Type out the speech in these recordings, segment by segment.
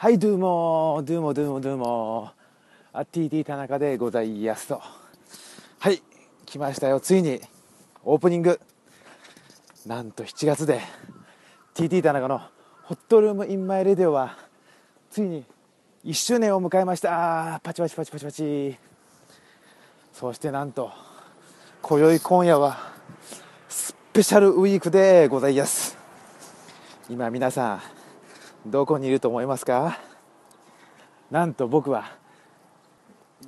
はいどうもどうもどうもどうも。あ TT 田中でございますと。はい来ましたよ。ついにオープニング。なんと7月で TT 田中のホットルームインマイレディオはついに1周年を迎えました。パチパチパチパチパチ。そしてなんと今宵今夜はスペシャルウィークでございます。今皆さんどこにいると思いますか？なんと僕は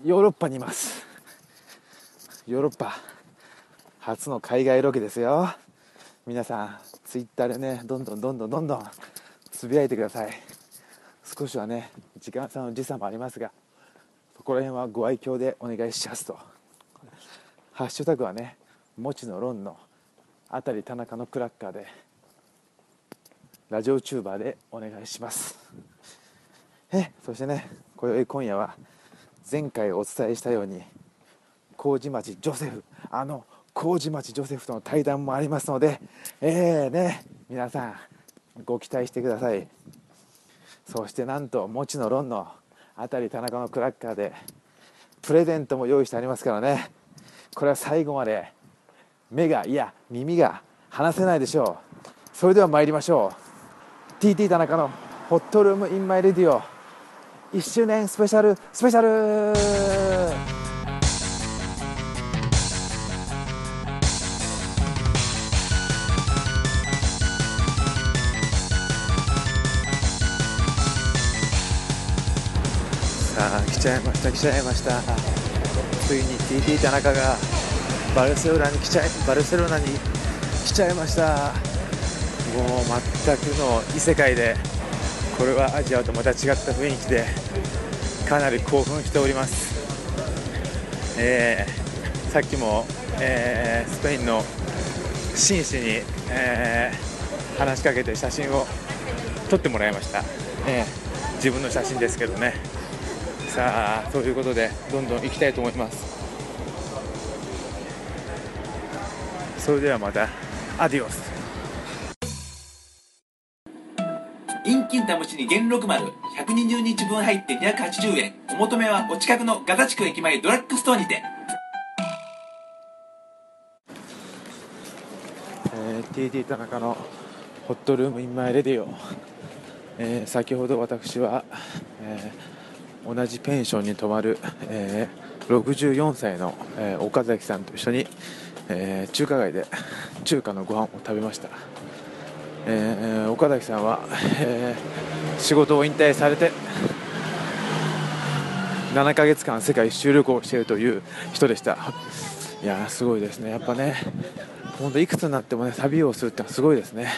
ヨーロッパにいます。ヨーロッパ初の海外ロケですよ。皆さんツイッターでねどんどんどんどんどんどんつぶやいてください。少しはね時間差の時差もありますがそこら辺はご愛嬌でお願いしますと。ハッシュタグはねもちのロンのあたり田中のクラッカーでラジオチューバーでお願いします。えそしてね今宵今夜は前回お伝えしたように麹町ジョセフあの麹町ジョセフとの対談もありますのでえーね皆さんご期待してください。そしてなんともちのロンのあたり田中のクラッカーでプレゼントも用意してありますからね。これは最後まで目がいや耳が離せないでしょう。それでは参りましょう。TT 田中のホットルームインマイレディオ1周年スペシャルスペシャル。さあ来ちゃいました来ちゃいました。ついに TT 田中がバルセロナに来ちゃいバルセロナに来ちゃいました。もう全くの異世界でこれはアジアとまた違った雰囲気でかなり興奮しております、えーさっきも、えースペインの紳士に、えー話しかけて写真を撮ってもらいました、えー自分の写真ですけどね。さあということでどんどん行きたいと思います。それではまた。アディオス。インキン試しに元禄丸。120日分入って280円。お求めはお近くのガザ地区駅前ドラッグストアにて。えー TT 田中のホットルームインマイレディオ、えー先ほど私は、えー同じペンションに泊まる、えー64歳の、えー岡崎さんと一緒に、えー中華街で中華のご飯を食べました、えー岡崎さんは、えー仕事を引退されて7ヶ月間世界一周旅行をしているという人でした。いやーすごいですね。やっぱね本当いくつになってもね旅をするってのはすごいですね、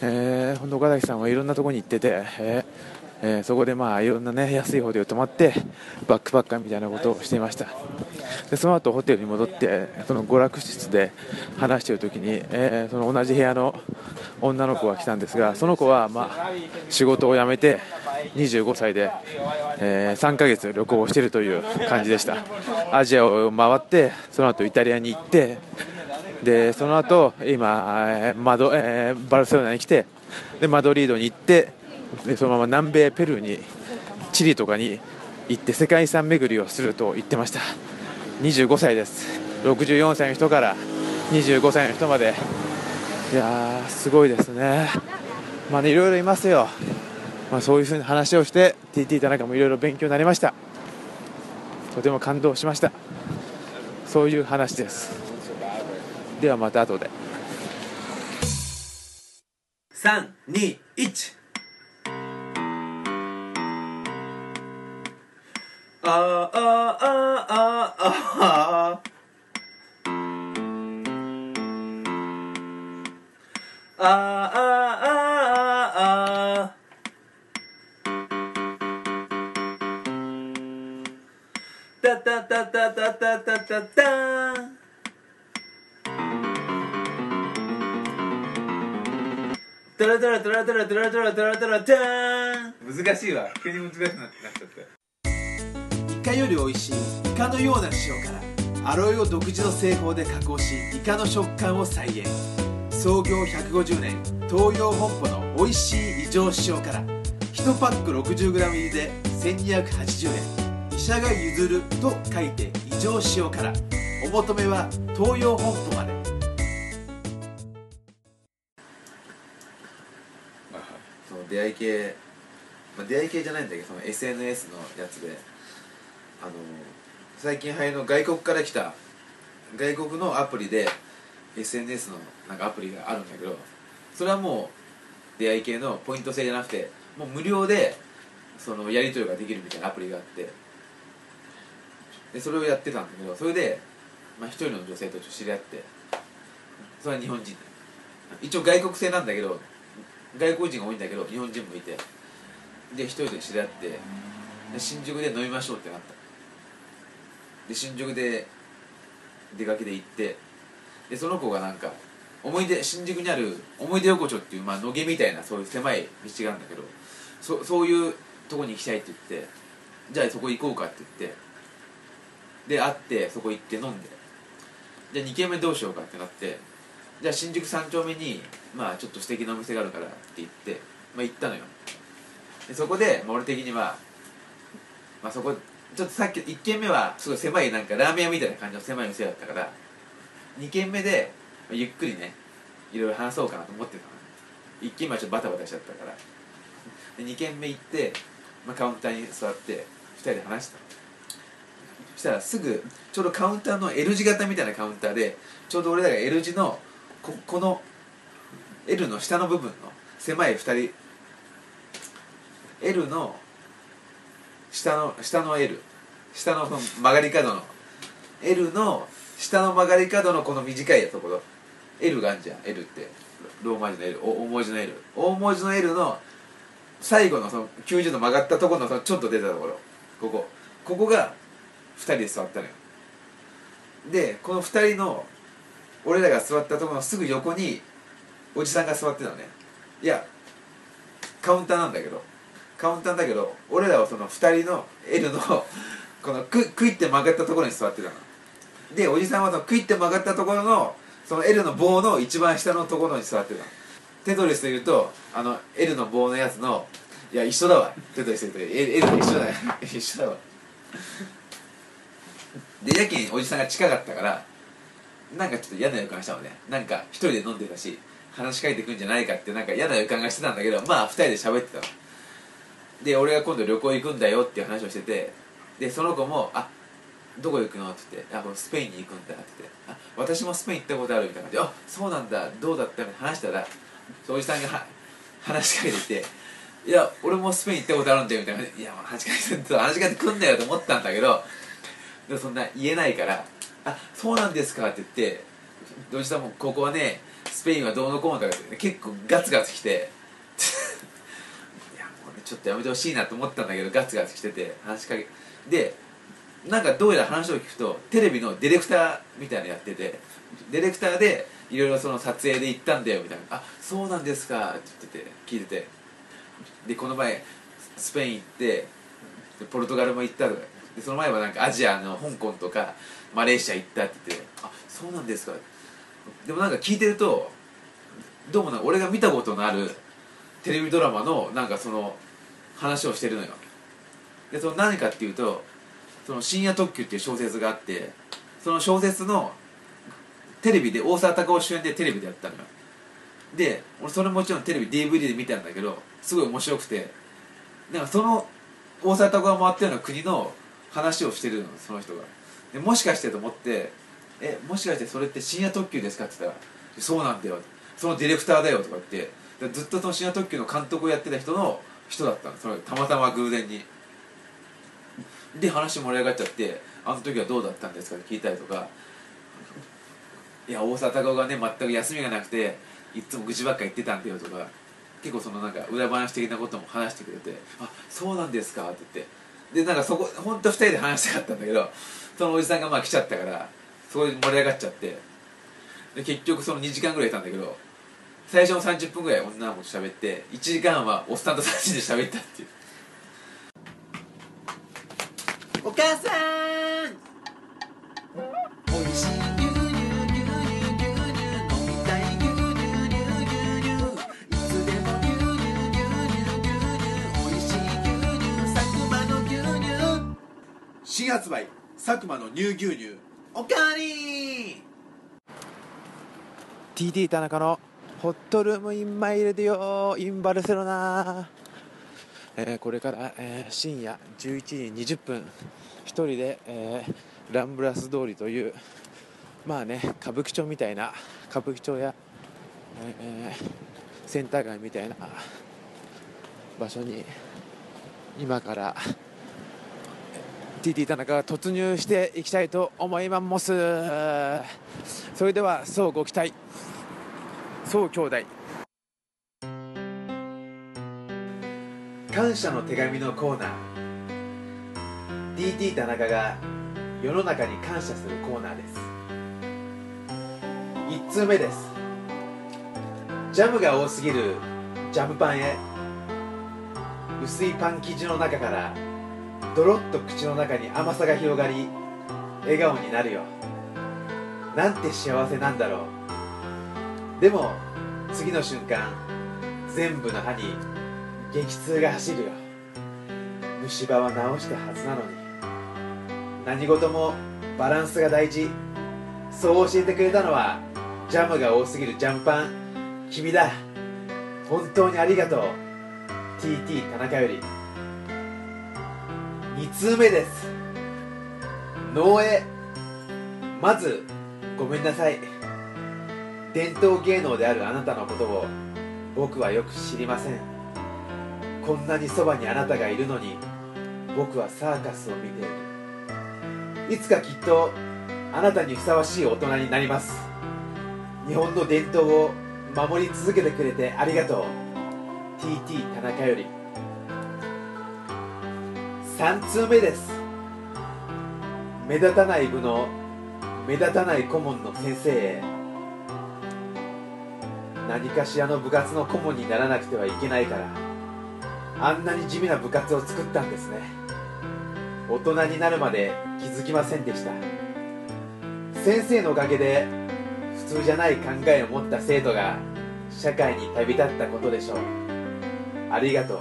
えー、本当岡崎さんはいろんなところに行ってて、えーえーそこでまあいろんなね安いホテル泊まってバックパッカーみたいなことをしていました。でその後ホテルに戻ってその娯楽室で話している時に、えーその同じ部屋の女の子が来たんですがその子はまあ仕事を辞めて25歳で、えー3ヶ月旅行をしているという感じでした。アジアを回ってその後イタリアに行ってでその後今、えーマドえーバルセロナに来てでマドリードに行ってでそのまま南米ペルーにチリとかに行って世界遺産巡りをすると言ってました。25歳です。64歳の人から25歳の人まで。いやーすごいですね。まあねいろいろいますよ、まあ、そういうふうに話をして TT 田中もいろいろ勉強になりました。とても感動しました。そういう話です。ではまた後で。321あーあーあーあーあーあーあああーたたたたたたたたたトラトラトラトラトラトラトラトラ難しいわ急に難しくなっちゃってカより美味しいイカのような塩辛アロエを独自の製法で加工しイカの食感を再現創業150年東洋本舗の美味しい異常塩辛一1パック 60g 入りで1280円医者が譲ると書いて異常塩辛お求めは東洋本舗までその出会い系、まあ、出会い系じゃないんだけどその SNS のやつであの最近流行の外国から来た外国のアプリで SNS のなんかアプリがあるんだけどそれはもう出会い系のポイント制じゃなくてもう無料でそのやり取りができるみたいなアプリがあってでそれをやってたんだけどそれで、まあ、人の女性と知り合ってそれは日本人。一応外国製なんだけど外国人が多いんだけど日本人もいてで一人で知り合ってで新宿で飲みましょうってなった。で新宿で出かけで行ってでその子がなんか思い出新宿にある思い出横丁っていう、まあ、野毛みたいなそういう狭い道があるんだけどそそういうとこに行きたいって言ってじゃあそこ行こうかって言ってで会ってそこ行って飲んでじゃあ2軒目どうしようかってなってじゃあ新宿三丁目にまあちょっと素敵なお店があるからって言ってまあ行ったのよ。でそこで、まあ、俺的にはまあそこちょっとさっき1軒目はすごい狭いなんかラーメン屋みたいな感じの狭い店だったから2軒目でゆっくりねいろいろ話そうかなと思ってたの。1軒目はちょっとバタバタしちゃったから。で2軒目行って、まあ、カウンターに座って2人で話したそしたらすぐちょうどカウンターの L 字型みたいなカウンターでちょうど俺らが L 字のここの L の下の部分の狭い2人 L の下の下の L 下のの曲がり角の。L の下の曲がり角のこの短いところ。L があるじゃん。L って。ローマ字の L 大文字の L 大文字の L の最後のその90度曲がったところのそのちょっと出たところ。ここ。ここが2人で座ったのよ。でこの2人の俺らが座ったところのすぐ横におじさんが座ってたのね。いやカウンターなんだけど。カウンターだけど俺らはその2人の L のこのククイって曲がったところに座ってたの。でおじさんはそのクイって曲がったところのその L の棒の一番下のところに座ってたの。テトリスでいうとあの L の棒のやつのいや一緒だわ。テトリスで言うと L, L 一緒だよ。一緒だわ。でやけにおじさんが近かったからなんかちょっと嫌な予感したのね。なんか一人で飲んでたし話しかけてくんじゃないかってなんか嫌な予感がしてたんだけどまあ二人で喋ってたの。で俺が今度旅行行くんだよっていう話をしててでその子も「あどこ行くの?」って言って「あこれスペインに行くんだ」って言って「あ私もスペイン行ったことある」みたいな感じで「あそうなんだどうだった?」みたいな話したらおじさんが話しかけてきて「いや俺もスペイン行ったことあるんだよ」みたいな「いや話しかけて 話しかけてくんだよ」と思ったんだけどでそんな言えないから「あそうなんですか」って言っておじさんも「ここはねスペインはどうのこうの」とかって結構ガツガツ来てちょっとやめてほしいなと思ったんだけどガツガツ来てて話しかけでなんかどうやら話を聞くとテレビのディレクターみたいなのやっててディレクターでいろいろその撮影で行ったんだよみたいな「あそうなんですか」って言ってて聞いてて。でこの前スペイン行ってポルトガルも行ったとか。でその前はなんかアジアの香港とかマレーシア行ったって言って「あそうなんですか」でもなんか聞いてるとどうもな俺が見たことのあるテレビドラマのなんかその話をしてるのよ。でその何かっていうと「その深夜特急」っていう小説があってその小説のテレビで大沢たかお主演でテレビでやったのよ。で俺それもちろんテレビ DVD で見たんだけどすごい面白くてなんかその大沢たかおが回ったような国の話をしてるのその人が。でもしかしてと思って「えもしかしてそれって深夜特急ですか?」って言ったら「そうなんだよ」そのディレクターだよとか言ってずっとその深夜特急の監督をやってた人の人だったそれたまたま偶然に。で話盛り上がっちゃって「あの時はどうだったんですか?」って聞いたりとか「いや大沢たかおがね全く休みがなくていっつも愚痴ばっか言ってたんだよ」とか。結構そのなんか裏話的なことも話してくれて「あそうなんですか」って言って。でなんかそこ本当二人で話したかったんだけどそのおじさんがまあ来ちゃったからそこで盛り上がっちゃって。で結局その2時間ぐらいいたんだけど最初の30分ぐらい女の子と喋って1時間はおっさんと3人で喋ったっていう。お母さん。おいしい牛乳牛乳牛乳飲みたい牛乳牛乳いつでも牛乳牛乳牛乳しい牛乳佐久間の牛乳新発売佐久間の乳牛乳おかわり TT 田中のホットルームインマイルディオインバルセロナ、えーこれから、えー深夜11時20分一人で、えーランブラス通りというまあね歌舞伎町みたいな歌舞伎町や、えーセンター街みたいな場所に今から TT 田中が突入していきたいと思います。それではそうご期待。そう兄弟。感謝の手紙のコーナー。DT 田中が世の中に感謝するコーナーです。1通目です。ジャムが多すぎるジャムパンへ。薄いパン生地の中からドロッと口の中に甘さが広がり笑顔になるよ。なんて幸せなんだろう。でも次の瞬間全部の歯に激痛が走るよ。虫歯は治したはずなのに。何事もバランスが大事。そう教えてくれたのはジャムが多すぎるジャムパン。君だ。本当にありがとう。TT 田中より。2通目です。農営まずごめんなさい。伝統芸能であるあなたのことを僕はよく知りません。こんなにそばにあなたがいるのに僕はサーカスを見ている。いつかきっとあなたにふさわしい大人になります。日本の伝統を守り続けてくれてありがとう。TT 田中より。3通目です。目立たない部の目立たない顧問の先生へ。何かしらの部活の顧問にならなくてはいけないからあんなに地味な部活を作ったんですね。大人になるまで気づきませんでした。先生のおかげで普通じゃない考えを持った生徒が社会に旅立ったことでしょう。ありがとう。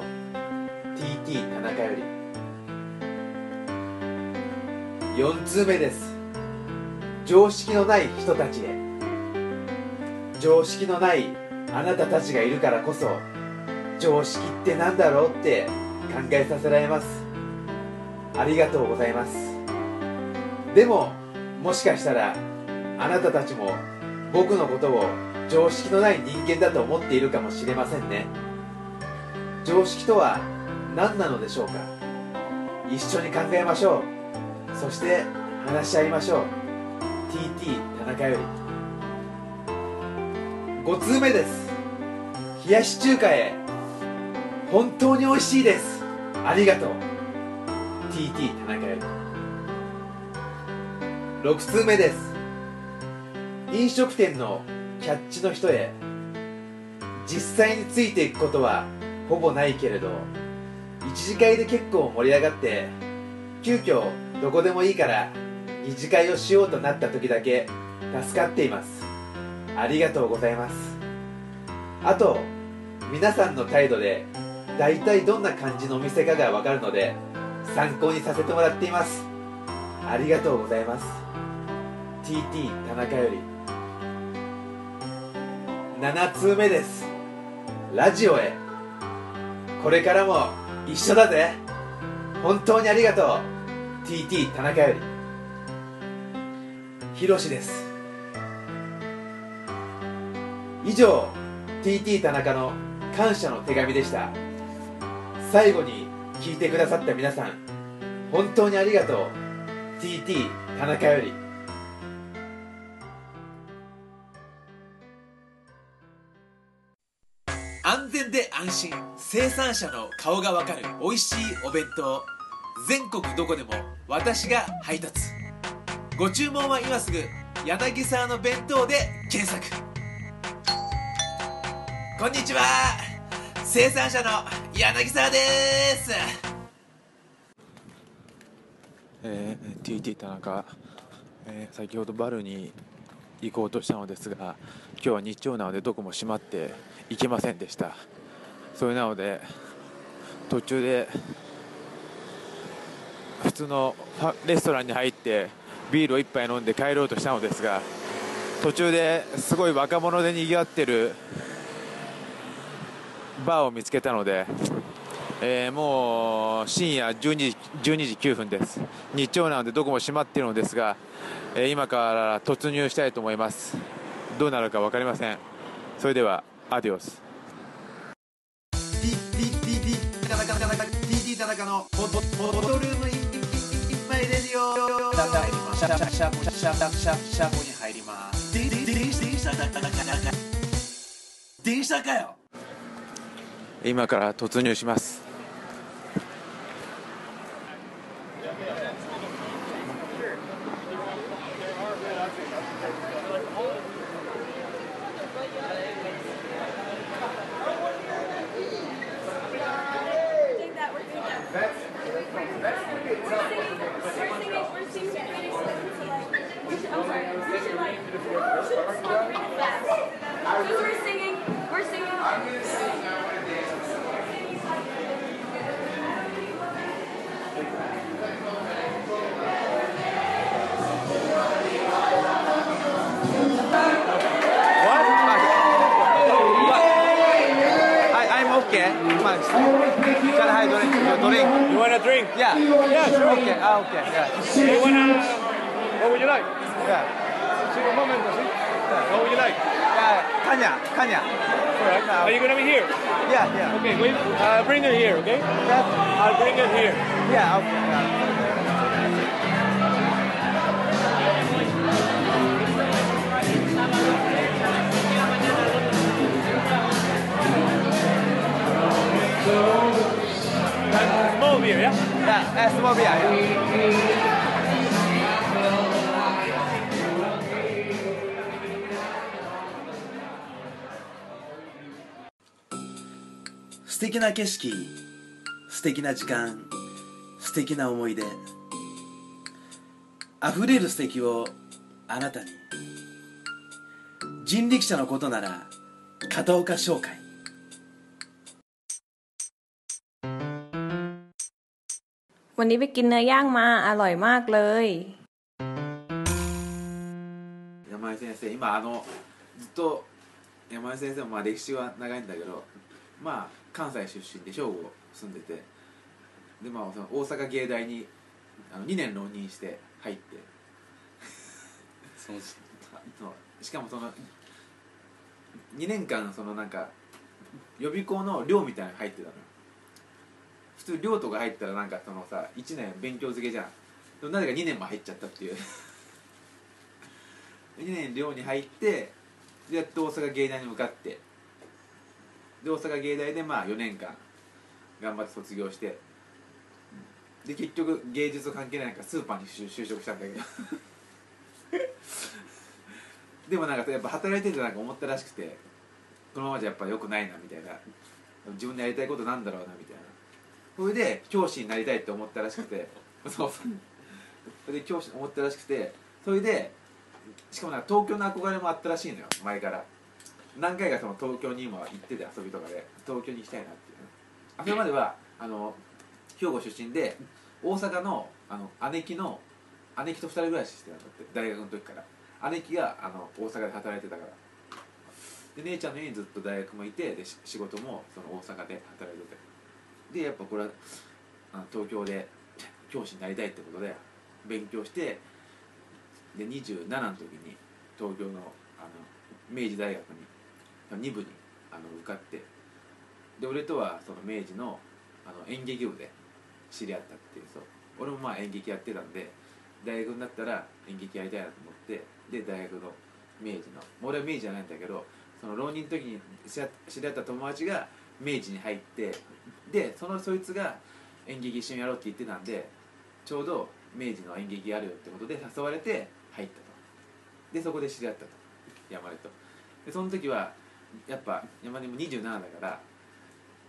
TT 田中より。4通目です。常識のない人たちへ。常識のないあなたたちがいるからこそ常識ってなんだろうって考えさせられます。ありがとうございます。でももしかしたらあなたたちも僕のことを常識のない人間だと思っているかもしれませんね。常識とは何なのでしょうか。一緒に考えましょう。そして話し合いましょう。TT 田中より。5通目です。冷やし中華へ。本当に美味しいです。ありがとう。TT 田中より6通目です。飲食店のキャッチの人へ。実際についていくことはほぼないけれど一次会で結構盛り上がって急遽どこでもいいから二次会をしようとなった時だけ助かっています。ありがとうございます。あと皆さんの態度で大体どんな感じのお店かがわかるので参考にさせてもらっています。ありがとうございます。TT 田中より。7通目です。ラジオへ。これからも一緒だぜ。本当にありがとう。TT 田中より。ひろしです。以上 TT 田中の感謝の手紙でした。最後に聞いてくださった皆さん本当にありがとう。TT 田中より。安全で安心生産者の顔がわかる美味しいお弁当全国どこでも私が配達。ご注文は今すぐ柳沢の弁当で検索。こんにちは。生産者の柳沢です。えー TT 田中、えー先ほどバルに行こうとしたのですが今日は日曜なのでどこも閉まって行けませんでした。それなので途中で普通のレストランに入ってビールを一杯飲んで帰ろうとしたのですが途中ですごい若者でにぎわってるバーを見つけたので、えーもう深夜12時 ,12 時9分です。日曜なのでどこも閉まっているのですが、えー今から突入したいと思います。どうなるか分かりません。それではアディオス。田中のボボボトルームインインインインマイレディオシャシャシャシャシャシャシャシャに入ります電車かよ今から突入します。Come I drink? Drink. You want a drink? Yeah. Yeah, sure. Okay. Ah, okay. Yeah. You wanna? What would you like? Yeah. Single moment, sí. What would you like? Yeah. Kanya. Kanya. Alright. Are you gonna be here? Yeah. Yeah. Okay, wait. Uh, bring it here, okay? Yeah. I'll bring it here. Yeah. Okay. Yeah. Beer, yeah? Yeah. Uh, small beer. Yeah. 素敵な景色素敵な時間素敵な思い出溢れる素敵をあなたに人力車のことなら片岡商会 วันนี้ไปกินเนื้อย่างมาอร่อยมากเลย 山井先生今あのずっと山井先生もまあ歴史は長いんだけどまあ関西出身で兵庫住んでてでまあその大阪芸大にあの2年浪人して入ってそうしかもその2年間そのなんか予備校の寮みたいなのに入ってたのよ 普通寮とか入ったらなんかそのさ1年勉強漬けじゃん。でもなぜか2年も入っちゃったっていう。2年寮に入ってでやっと大阪芸大に向かって。で大阪芸大でまあ4年間頑張って卒業して。で結局芸術関係ないなんかスーパーに就職したんだけど。でもなんかやっぱ働いててなんか思ったらしくてこのままじゃやっぱ良くないなみたいな。自分でやりたいことなんだろうなみたいな。それで教師になりたいって思ったらしくて。そう。そうそれで教師思ったらしくて。それでしかもなんか東京の憧れもあったらしいのよ。前から。何回かその東京に今行ってて遊びとかで。東京に行きたいなっていうね。あそれまではあの兵庫出身で大阪のあの姉貴の姉貴と二人暮らししてたんだって。大学の時から。姉貴があの大阪で働いてたから。で姉ちゃんの家にずっと大学もいてでし仕事もその大阪で働いててでやっぱこれは東京で教師になりたいってことで勉強してで27の時に東京のあの明治大学に2部にあの受かってで俺とはその明治のあの演劇部で知り合ったっていうそう。俺もまあ演劇やってたんで大学になったら演劇やりたいなと思ってで大学の明治の俺は明治じゃないんだけどその浪人の時に知り合った友達が明治に入ってでそのそいつが演劇一緒にやろうって言ってたんでちょうど明治の演劇やるよってことで誘われて入ったと。でそこで知り合ったと。山根と。でその時はやっぱ山根も27だから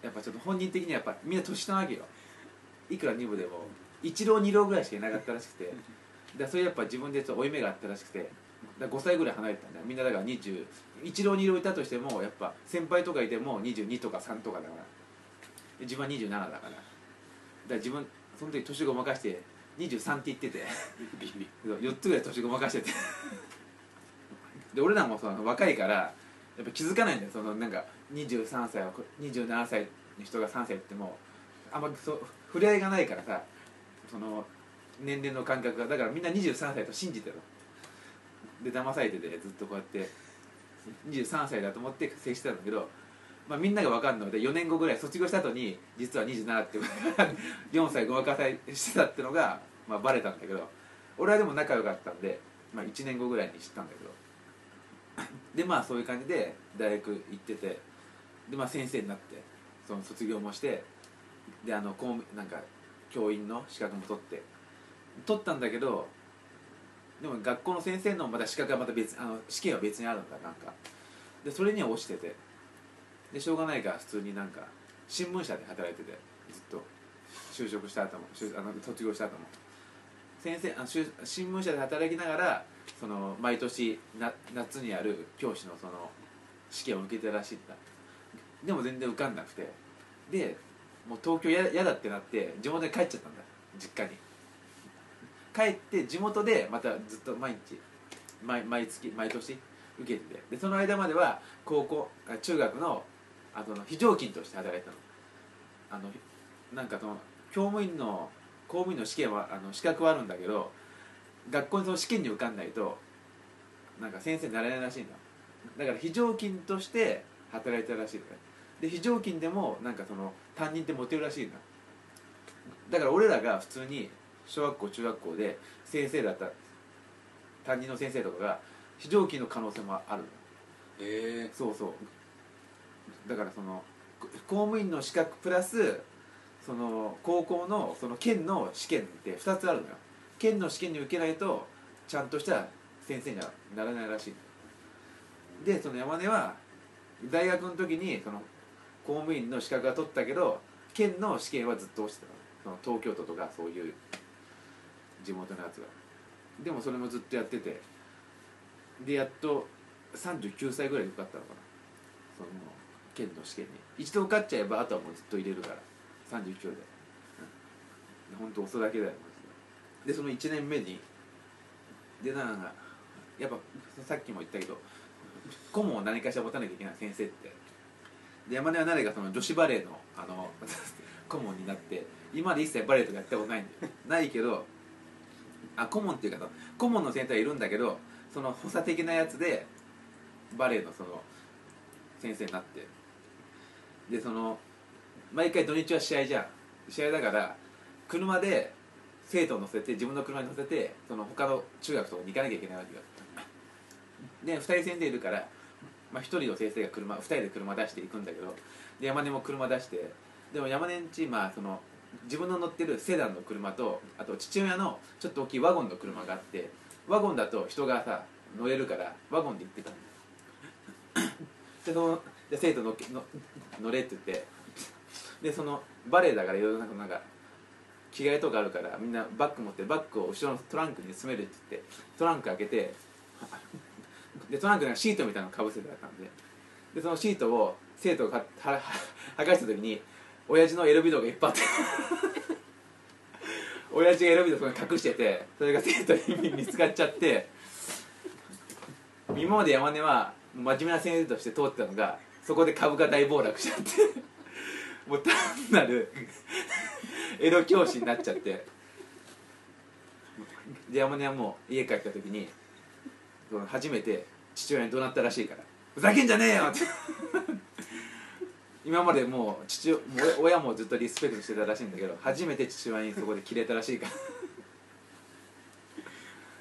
やっぱちょっと本人的にはやっぱみんな年下なわけよ。いくら2部でも1浪2浪ぐらいしかいなかったらしくて。でそれやっぱ自分で負い目があったらしくて。だ5歳ぐらい離れてたんだみんなだから21浪2浪いたとしてもやっぱ先輩とかいても22とか3とかだから。自分は27だから。だから自分その時年ごまかして23って言ってて。4つぐらい年ごまかしてて。で俺らもその若いからやっぱ気づかないんだよ。そのなんか23歳は27歳の人が3歳言ってもあんまそう触れ合いがないからさ。その年齢の感覚が。だからみんな23歳と信じてるで騙されててずっとこうやって23歳だと思って接してたんだけど、まあ、みんなが分かるので4年後ぐらい卒業した後に実は27って4 歳ごまかさしてたってのが、まあ、バレたんだけど俺はでも仲良かったんで、まあ、1年後ぐらいに知ったんだけど。でまあそういう感じで大学行っててでまあ先生になってその卒業もしてであの公務なんか教員の資格も取って取ったんだけどでも学校の先生のまた資格はまた別あの試験は別にあるんだなんか。でそれには落ちてて。でしょうがないから普通になんか新聞社で働いててずっと。就職した後も就あの卒業した後も。先生あ新聞社で働きながらその毎年な夏にある教師のその試験を受けてたらしいんだ。でも全然受かんなくて。でもう東京や嫌だってなって地元に帰っちゃったんだ。実家に。帰って地元でまたずっと毎日毎毎月毎年受けてて。でその間までは高校あ中学のあの非常勤として働いてたの。あのなんかその教務員の公務員の試験はあの資格はあるんだけど学校にその試験に受かんないとなんか先生になれないらしいんだだから非常勤として働いてたらしいのねで非常勤でもなんかその担任ってモテるらしいんだだから俺らが普通に小学校中学校で先生だった担任の先生とかが非常勤の可能性もあるのへえ。そうそうだからその公務員の資格プラスその高校のその県の試験って2つあるのよ。県の試験に受けないとちゃんとした先生にはならないらしい。でその山根は大学の時にその公務員の資格は取ったけど県の試験はずっと落ちてたその東京都とかそういう地元のやつが。でもそれもずっとやってて。でやっと39歳ぐらいで受かったのかな。その県の試験に一度受かっちゃえばあとはもうずっと入れるから。39で、うん、本当遅だけだよで。その1年目にでなんかやっぱさっきも言ったけど顧問を何かしら持たなきゃいけない先生って。で山根は誰かその女子バレーのあの 顧問になって今まで一切バレーとかやったことないんだよ。ないけどあ顧問っていうか顧問の先生はいるんだけどその補佐的なやつでバレーのその先生になって。でその毎回土日は試合じゃん。試合だから車で生徒を乗せて自分の車に乗せてその他の中学とかに行かなきゃいけないわけよ。で2人先生いるから、まあ、1人の先生が車2人で車出して行くんだけどで山根も車出してでも山根んちまあその自分の乗ってるセダンの車とあと父親のちょっと大きいワゴンの車があってワゴンだと人がさ乗れるからワゴンで行ってたんだよでそので生徒乗っけの乗れって言って。でそのバレエだからいろいろなんかなんか着替えとかあるからみんなバッグ持ってバッグを後ろのトランクに詰めるって言ってトランク開けてでトランクにシートみたいなのかぶせてあったんで。でそのシートを生徒がはは剥がした時に親父のエロビデオがいっぱいあって 親父がエロビデオそこに隠しててそれが生徒に見つかっちゃって今まで山根は真面目な先生として通ってたのがそこで株が大暴落しちゃって。もう単なるエロ教師になっちゃって。で山根はもう家帰った時に初めて父親に怒鳴ったらしいから「ふざけんじゃねえよ!」って。今までもう父親もずっとリスペクトしてたらしいんだけど初めて父親にそこでキレたらしいから。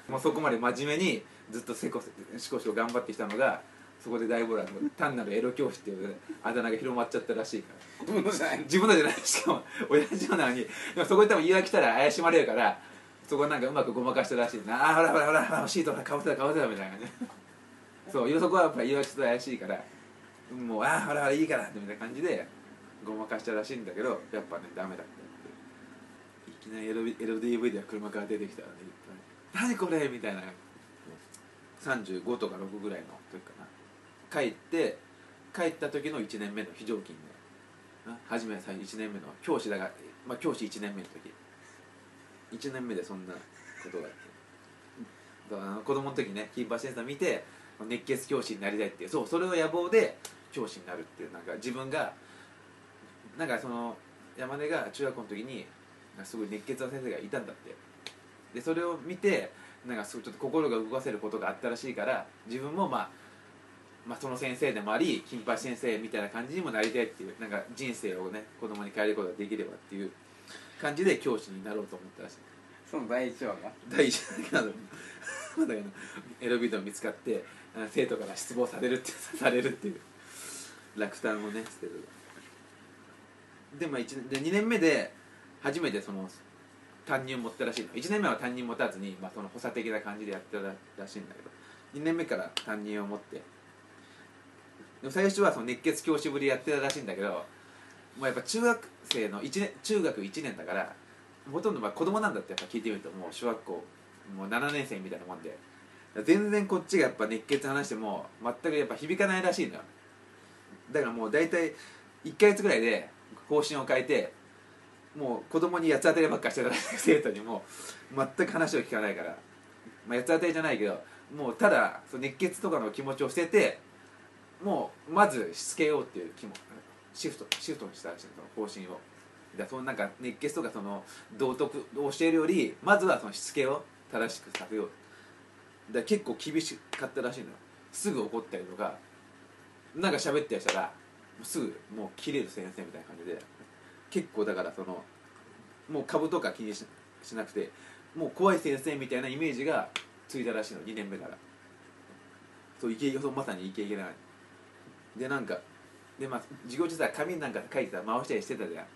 もうそこまで真面目にずっとせこせしこしこ頑張ってきたのがそこで大暴落単なるエロ教師っていうあだ名が広まっちゃったらしいから。自分のじゃない自分のじゃないしかも親父のなのにでもそこに多分言い訳来たら怪しまれるからそこなんかうまくごまかしたらしいなあーほらほらほらほらシートかぶせたかぶせたみたいな感じそうそこはやっぱ言い訳ちょっと怪しいからもうああほらほらいいからみたいな感じでごまかしたらしいんだけどやっぱねダメだって。いきなりエロビエロ DVD が車から出てきたらねいっぱい。何これみたいな。35とか6ぐらいの時かな帰って帰った時の1年目の非常勤で。初め最1年目の教師だが、まあ、教師1年目の時。1年目でそんなことがあって。だから子供の時ね金八先生見て熱血教師になりたいってそうそれの野望で教師になるっていうなんか自分がなんかその山根が中学校の時にすごい熱血な先生がいたんだって。でそれを見てなんかすごいちょっと心が動かせることがあったらしいから自分もまあまあ、その先生でもあり金八先生みたいな感じにもなりたいっていうなんか人生をね子供に変えることができればっていう感じで教師になろうと思ったらしい。その第一話が？第一話が まだエロビデオ見つかってあ生徒から失望されるって されるっていう落胆をねしてる。で,、まあ、一年で2年目で初めてその担任を持ったらしいの。1年目は担任持たずに、まあ、その補佐的な感じでやってたらしいんだけど。2年目から担任を持ってでも最初はその熱血教師ぶりやってたらしいんだけどもうやっぱ中学生の1年中学1年だからほとんどまあ子供なんだってやっぱ聞いてみるともう小学校もう7年生みたいなもんで。全然こっちがやっぱ熱血話しても全くやっぱ響かないらしいのよ。だからもう大体1ヶ月ぐらいで方針を変えてもう子供に八つ当たりばっかしてた生徒にも。全く話を聞かないから、まあ、八つ当たりじゃないけどもうただその熱血とかの気持ちを捨ててもうまずしつけようっていう気もシフトシフトにしたらしいその方針を。だそのなんか熱血とかその道徳を教えるよりまずはそのしつけを正しくさせよう。だ結構厳しかったらしいのすぐ怒ったりとか。なんか喋ったりしたらすぐもう切れる先生みたいな感じで結構だからそのもう株とか気にしなくてもう怖い先生みたいなイメージがついたらしいの。2年目から。そうイケそうまさにイケイケなでなんかでまあ授業中さ紙なんか書いてた回したりしてたじゃん。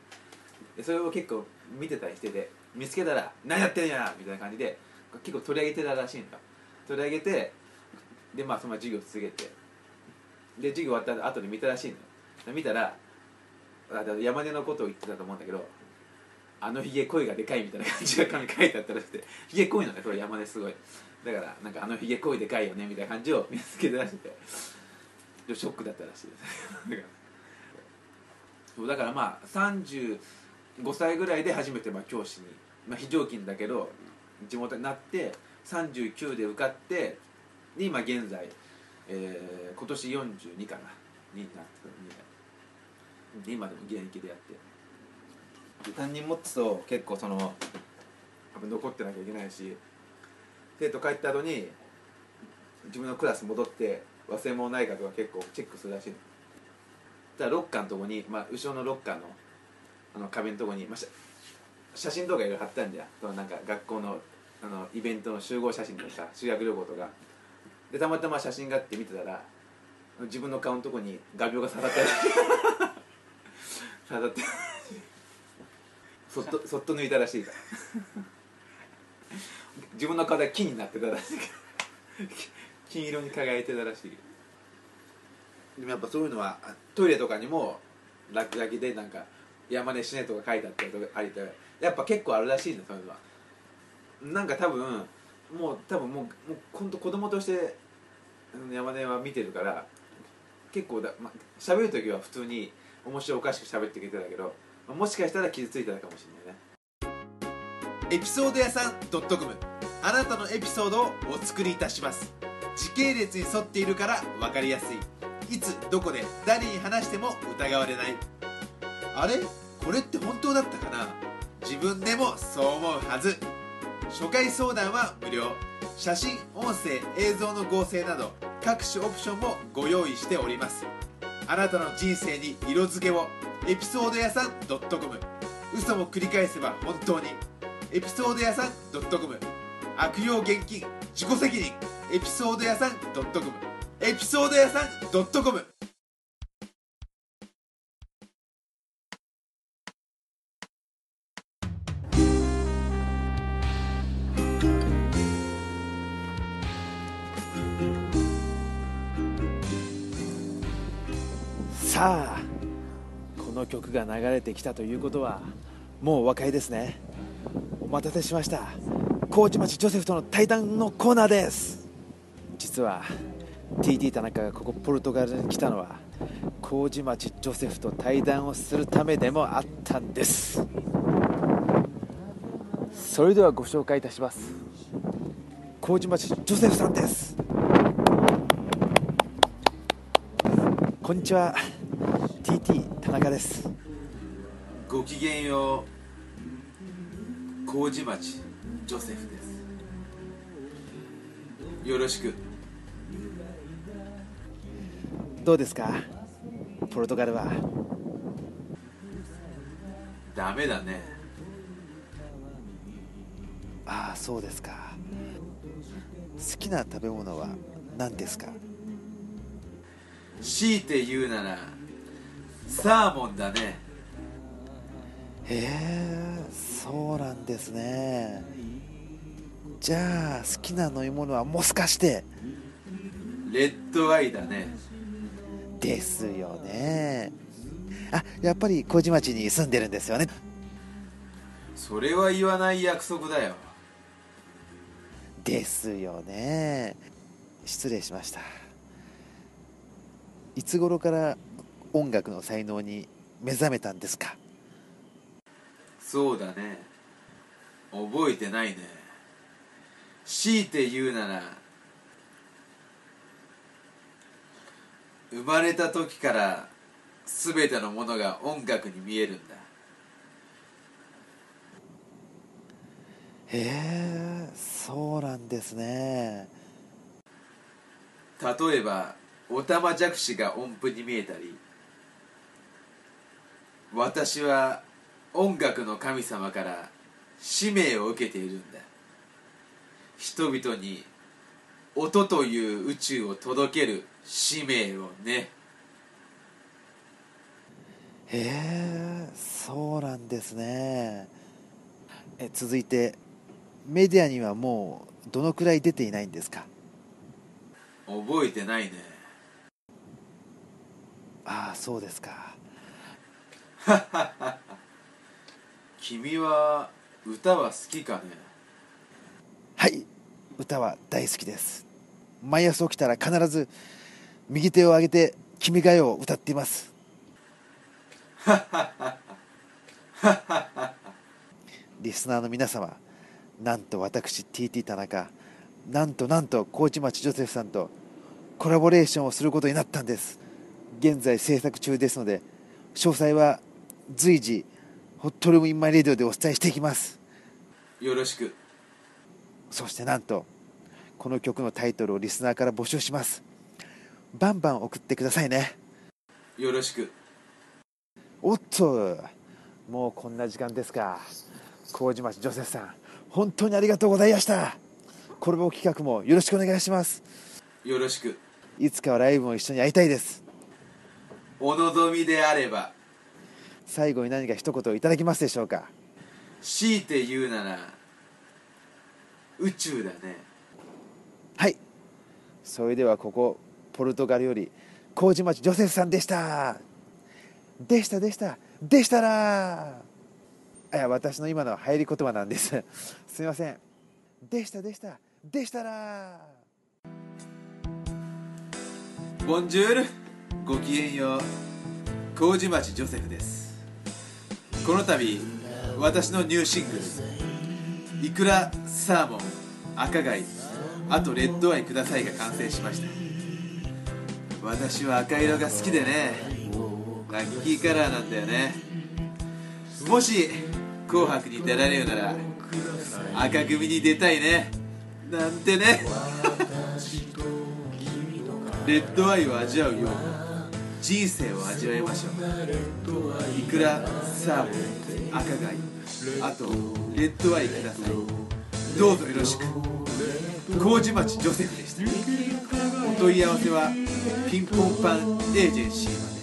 でそれを結構見てたりしてて見つけたら「何やってんや!」みたいな感じで結構取り上げてたらしいんだ取り上げてでまあそのまま授業続けて。で授業終わった後に見たらしいのよ。見たら山根のことを言ってたと思うんだけどあのひげ声がでかいみたいな感じが書いてあったらしくてひげ濃いのねそれ山根すごい。だからなんかあのひげ声でかいよねみたいな感じを見つけてらしくてショックだったらしいです。だから。そうだからまあ35歳ぐらいで初めてまあ教師に、まあ、非常勤だけど地元になって39で受かってで今現在、えー今年42かなになって今でも現役でやって。で担任持つと結構その残ってなきゃいけないし生徒帰った後に自分のクラス戻って忘れ物ないかとか結構チェックするらしいの。だからロッカーのとこに、まあ、後ろのロッカーのあの壁のとこに、まあ、写真とかいろいろ貼ってあるんだよそのなんか学校のあのイベントの集合写真とか修学旅行とか。でたまたま写真があって見てたら自分の顔のとこに画鋲が刺さってる。刺さってそっとそっと抜いたらしいから。自分の顔が木になってたらしいから。金色に輝いてたらしい。でもやっぱそういうのはあトイレとかにも落書きでなんか「山根死ね」とか書いてあったりとかありてやっぱ結構あるらしいんだそういうのは。なんか多分もう多分もうもう本当子供としてうん山根は見てるから結構だ、ま、喋る時は普通に面白おかしく喋ってくれてたけどまもしかしたら傷ついてたかもしれないね。エピソード屋さん .com あなたのエピソードをお作りいたします時系列に沿っているから分かりやすい。いつどこで誰に話しても疑われない。あれ？これって本当だったかな？自分でもそう思うはず。初回相談は無料。写真音声映像の合成など各種オプションもご用意しております。あなたの人生に色付けを。エピソード屋さん .com 嘘も繰り返せば本当に。エピソード屋さん .com 悪用現金自己責任。エピソード屋さん .com エピソード屋さん .com さあこの曲が流れてきたということはもうお分かりですね。お待たせしました。麹町ジョセフとの対談のコーナーです。実は TT 田中がここポルトガルに来たのは麹町ジョセフと対談をするためでもあったんです。それではご紹介いたします。麹町ジョセフさんです。こんにちは。TT 田中です。ごきげんよう麹町ジョセフです。よろしく。どうですか？ポルトガルは。ダメだね。ああそうですか。好きな食べ物は何ですか？強いて言うならサーモンだね。へえそうなんですね。じゃあ好きな飲み物はもしかして？レッドアイだねですよね。あやっぱり麹町に住んでるんですよね。それは言わない約束だよ。ですよね。失礼しました。いつ頃から音楽の才能に目覚めたんですか？そうだね。覚えてないね。強いて言うなら生まれた時から全てのものが音楽に見えるんだ。へえそうなんですね。例えばオタマジャクシが音符に見えたり私は音楽の神様から使命を受けているんだ。人々に音という宇宙を届ける使命をね。へえそうなんですね。え続いてメディアにはもうどのくらい出ていないんですか？覚えてないね。ああそうですか。君は歌は好きかね？はい歌は大好きです。毎朝起きたら必ず右手を上げて「君が代」を歌っています。リスナーの皆様なんと私 TT 田中なんとなんと麹町ジョセフさんとコラボレーションをすることになったんです。現在制作中ですので詳細は随時ホットルームインマイレディオでお伝えしていきます。よろしく。そしてなんとこの曲のタイトルをリスナーから募集しますバンバン送ってくださいね。よろしく。おっともうこんな時間ですか。麹町ジョセフさん本当にありがとうございました。コラボ企画もよろしくお願いします。よろしく。いつかはライブも一緒に会いたいです。お望みであれば。最後に何か一言いただけますでしょうか。強いて言うなら宇宙だね。はい。それではここポルトガルより麹町ジョセフさんでした。でしたでした。でしたらいや私の今の入り言葉なんです。すみません。でしたでした。でしたら。ボンジュールごきげんよう。麹町ジョセフです。この度私のニューシングル「いくらサーモン赤貝あとレッドアイください」が完成しました。私は赤色が好きでね。ラッキーカラーなんだよね。もし「紅白」に出られるなら赤組に出たいね。なんてね。レッドアイを味わうよう。に人生を味わいましょう。いくらサーモン赤貝。あとレッドアイください。どうぞよろしく。麹町ジョセフでした。お問い合わせはピンポンパンエージェンシーまで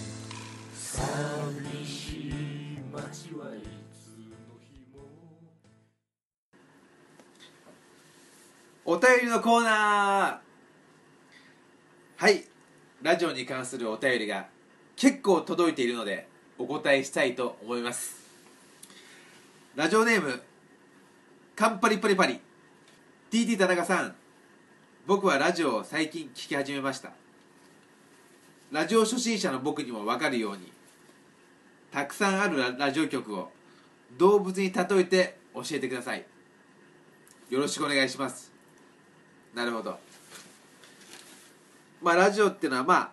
お便りのコーナー。はい。ラジオに関するお便りが結構届いているのでお答えしたいと思います。ラジオネームカンパリパリパリ。TT 田中さん。僕はラジオを最近聞き始めました。ラジオ初心者の僕にも分かるようにたくさんあるラジオ局を動物に例えて教えてください。よろしくお願いします。なるほど。まあラジオっていうのはまあ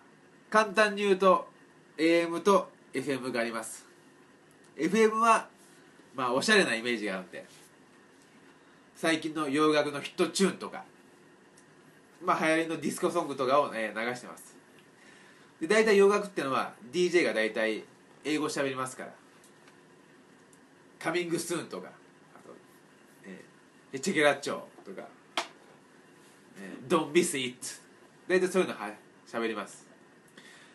簡単に言うと AM と FM があります。FM はまあおしゃれなイメージがあるんで最近の洋楽のヒットチューンとかまあ流行りのディスコソングとかを、えー流してます。で大体洋楽っていうのは DJ が大体英語喋りますから。カミングスーンとかあと、えー、チェケラッチョとか、えー、ドンビスイット大体そういうのは喋ります。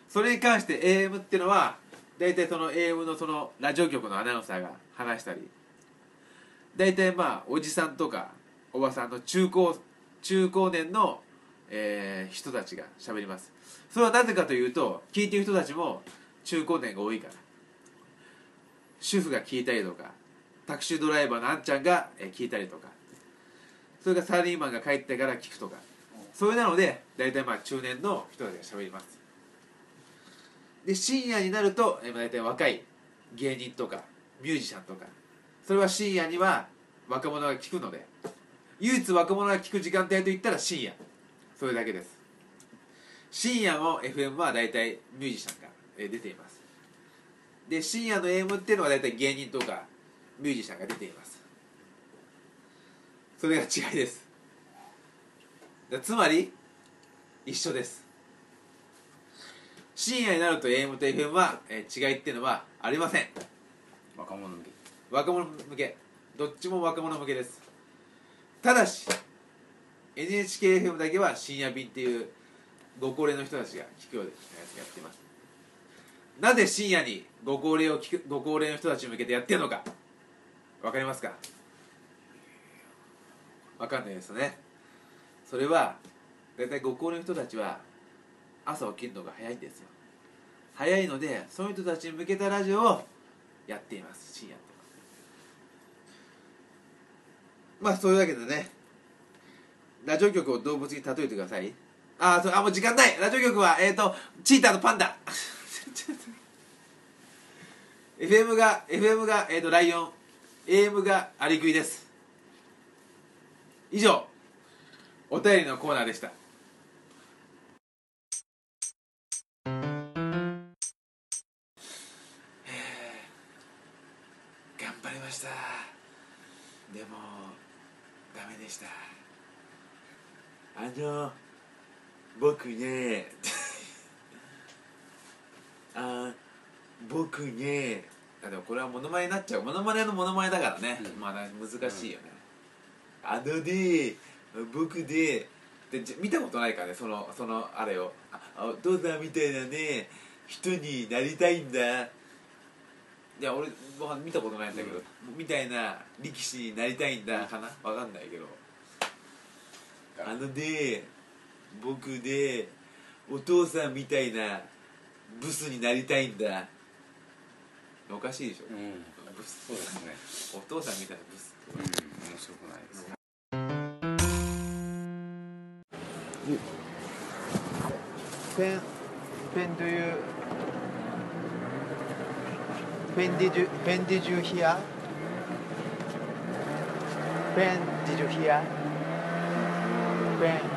それに関して AM っていうのは大体その AM のそのラジオ局のアナウンサーが話したり。大体まあおじさんとかおばさんの中高中高年の、えー人たちが喋ります。それはなぜかというと聞いてる人たちも中高年が多いから。主婦が聞いたりとかタクシードライバーのあんちゃんがえ聞いたりとか。それからサラリーマンが帰ってから聞くとか。それなので大体まあ中年の人たちが喋ります。で深夜になると大体若い芸人とかミュージシャンとか。それは深夜には若者が聞くので。唯一若者が聞く時間帯といったら深夜。それだけです。深夜も FM は大体ミュージシャンがえー出ています。で深夜の AM っていうのは大体芸人とかミュージシャンが出ています。それが違いです。だつまり一緒です。深夜になると AM と FM は、えー違いっていうのはありません。若者向け。若者向け。どっちも若者向けです。ただし NHKFM だけは深夜便っていうご高齢の人たちが聞くようなやってますなぜ深夜にご高齢を聞くご高齢の人たちに向けてやってるのか。わかりますか？わかんないですね。それは大体ご高齢の人たちは朝起きるのが早いんですよ。早いのでそういう人たちに向けたラジオをやっています。深夜ってまあそういうわけでねラジオ局を動物に例えてください。あそうあもう時間ない。ラジオ局はえっ、ー、とチーターとパンダ。FM が FM が、えー、とライオン。AM がアリクイです。以上。お便りのコーナーでした。頑張りました。でもダメでした。あの僕ね。あ僕ね。あでもこれはモノマネになっちゃう。モノマネのモノマネだからね、まあ難しいよね、あので僕で。でじ見たことないからね。そのそのあれを。あお父さんみたいなね。人になりたいんだ。いや俺見たことないんだけど、みたいな力士になりたいんだかな。わかんないけど。あので僕でお父さんみたいなブスになりたいんだ。おかしいでしょ、うん。ブス。そうですね。お父さんみたいなブスうん。面白くないですペンペン do you pen did you pen did you hear pen did you hear pen pen did you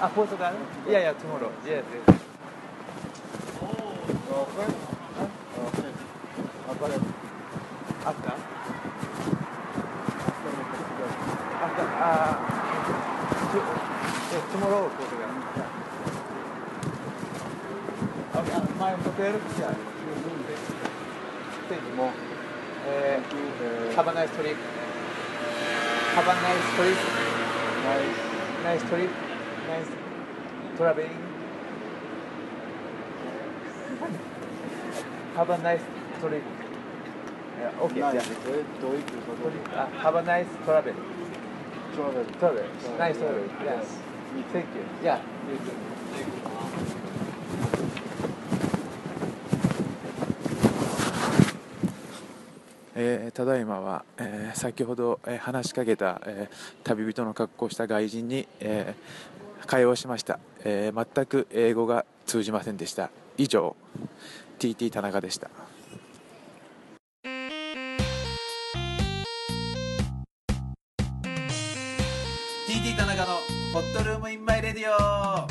Ah, Portugal? Yeah, yeah, tomorrow. Yes, yes. Oh, okay. Okay. Okay. After? After, uh, to, yes, tomorrow, Portugal. Yeah. Okay, uh, my hotel, yeah. ど、え、ハバナイストリップハバナイストリップナイ,スナイストリップナイストラベリングハバナイストリップいや、オッケーあ、ハバナイストラベルトラベルトラナイストラベル Yes えーただいまは、えー先ほど、えー話しかけた、えー旅人の格好をした外人に、えー会話をしました、えー全く英語が通じませんでした。以上 TT 田中でした。TT 田中のホットルームインマイレディオ。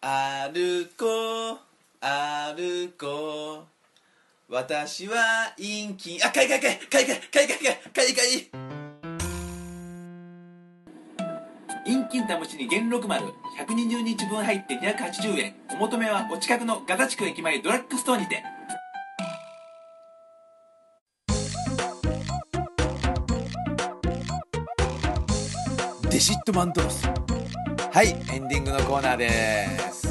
歩こう。歩こう。私は陰気。あかいかいかい。かいかい。かいかいかい。かいかい。陰金田虫に元禄丸。120日分入って280円。お求めはお近くのガザ地区駅前ドラッグストアにて。デシットマントロス。はいエンディングのコーナーです。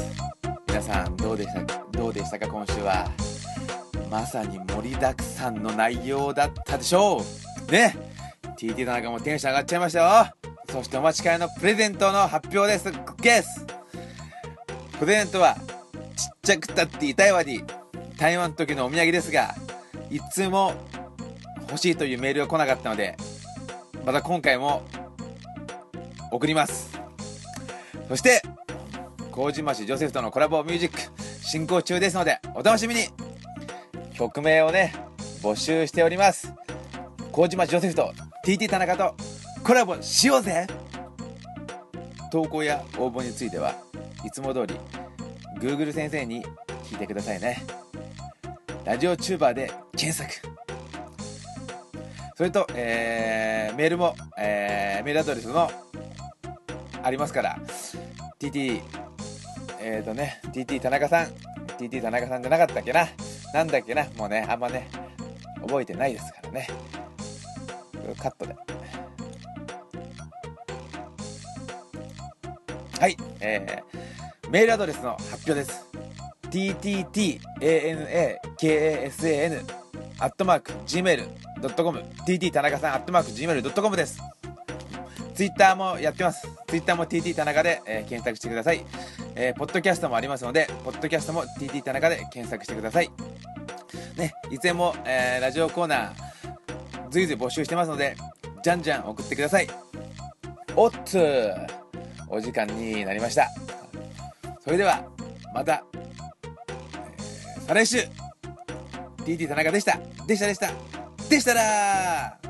皆さんどうでしたどうでしたか今週は。まさに盛りだくさんの内容だったでしょう。ね。TT 田中もテンション上がっちゃいましたよ。そしてお待ちかねのプレゼントの発表です。ゲスプレゼントはちっちゃくたって痛いわり台湾の時のお土産ですがいつも欲しいというメールが来なかったのでまた今回も送ります。そして麹町ジョセフとのコラボミュージック。進行中ですのでお楽しみに。曲名をね募集しております。麹町ジョセフと TT 田中とコラボしようぜ。投稿や応募についてはいつも通り Google 先生に聞いてくださいね。ラジオチューバーで検索。それと、えーメールも、えーメールアドレスのありますから TT えっ、ー、とね TT 田中さん。TT 田中さんじゃなかったっけな。なんだっけな。もうねあんまね覚えてないですからね。カットで。はい。えー、メールアドレスの発表です。TTTANAKASAN アットマーク Gmail.com TT 田中さんアットマーク Gmail.com です。ツイッターもやってます。ツイッターも TT 田中で、えー検索してください。えーポッドキャストもありますので、ポッドキャストも TT 田中で検索してください。ね、いつでも、えーラジオコーナー、随時募集してますので、じゃんじゃん送ってください。おっとお時間になりました。それでは、また、えー再来週 TT 田中でした。でしたでした。でしたら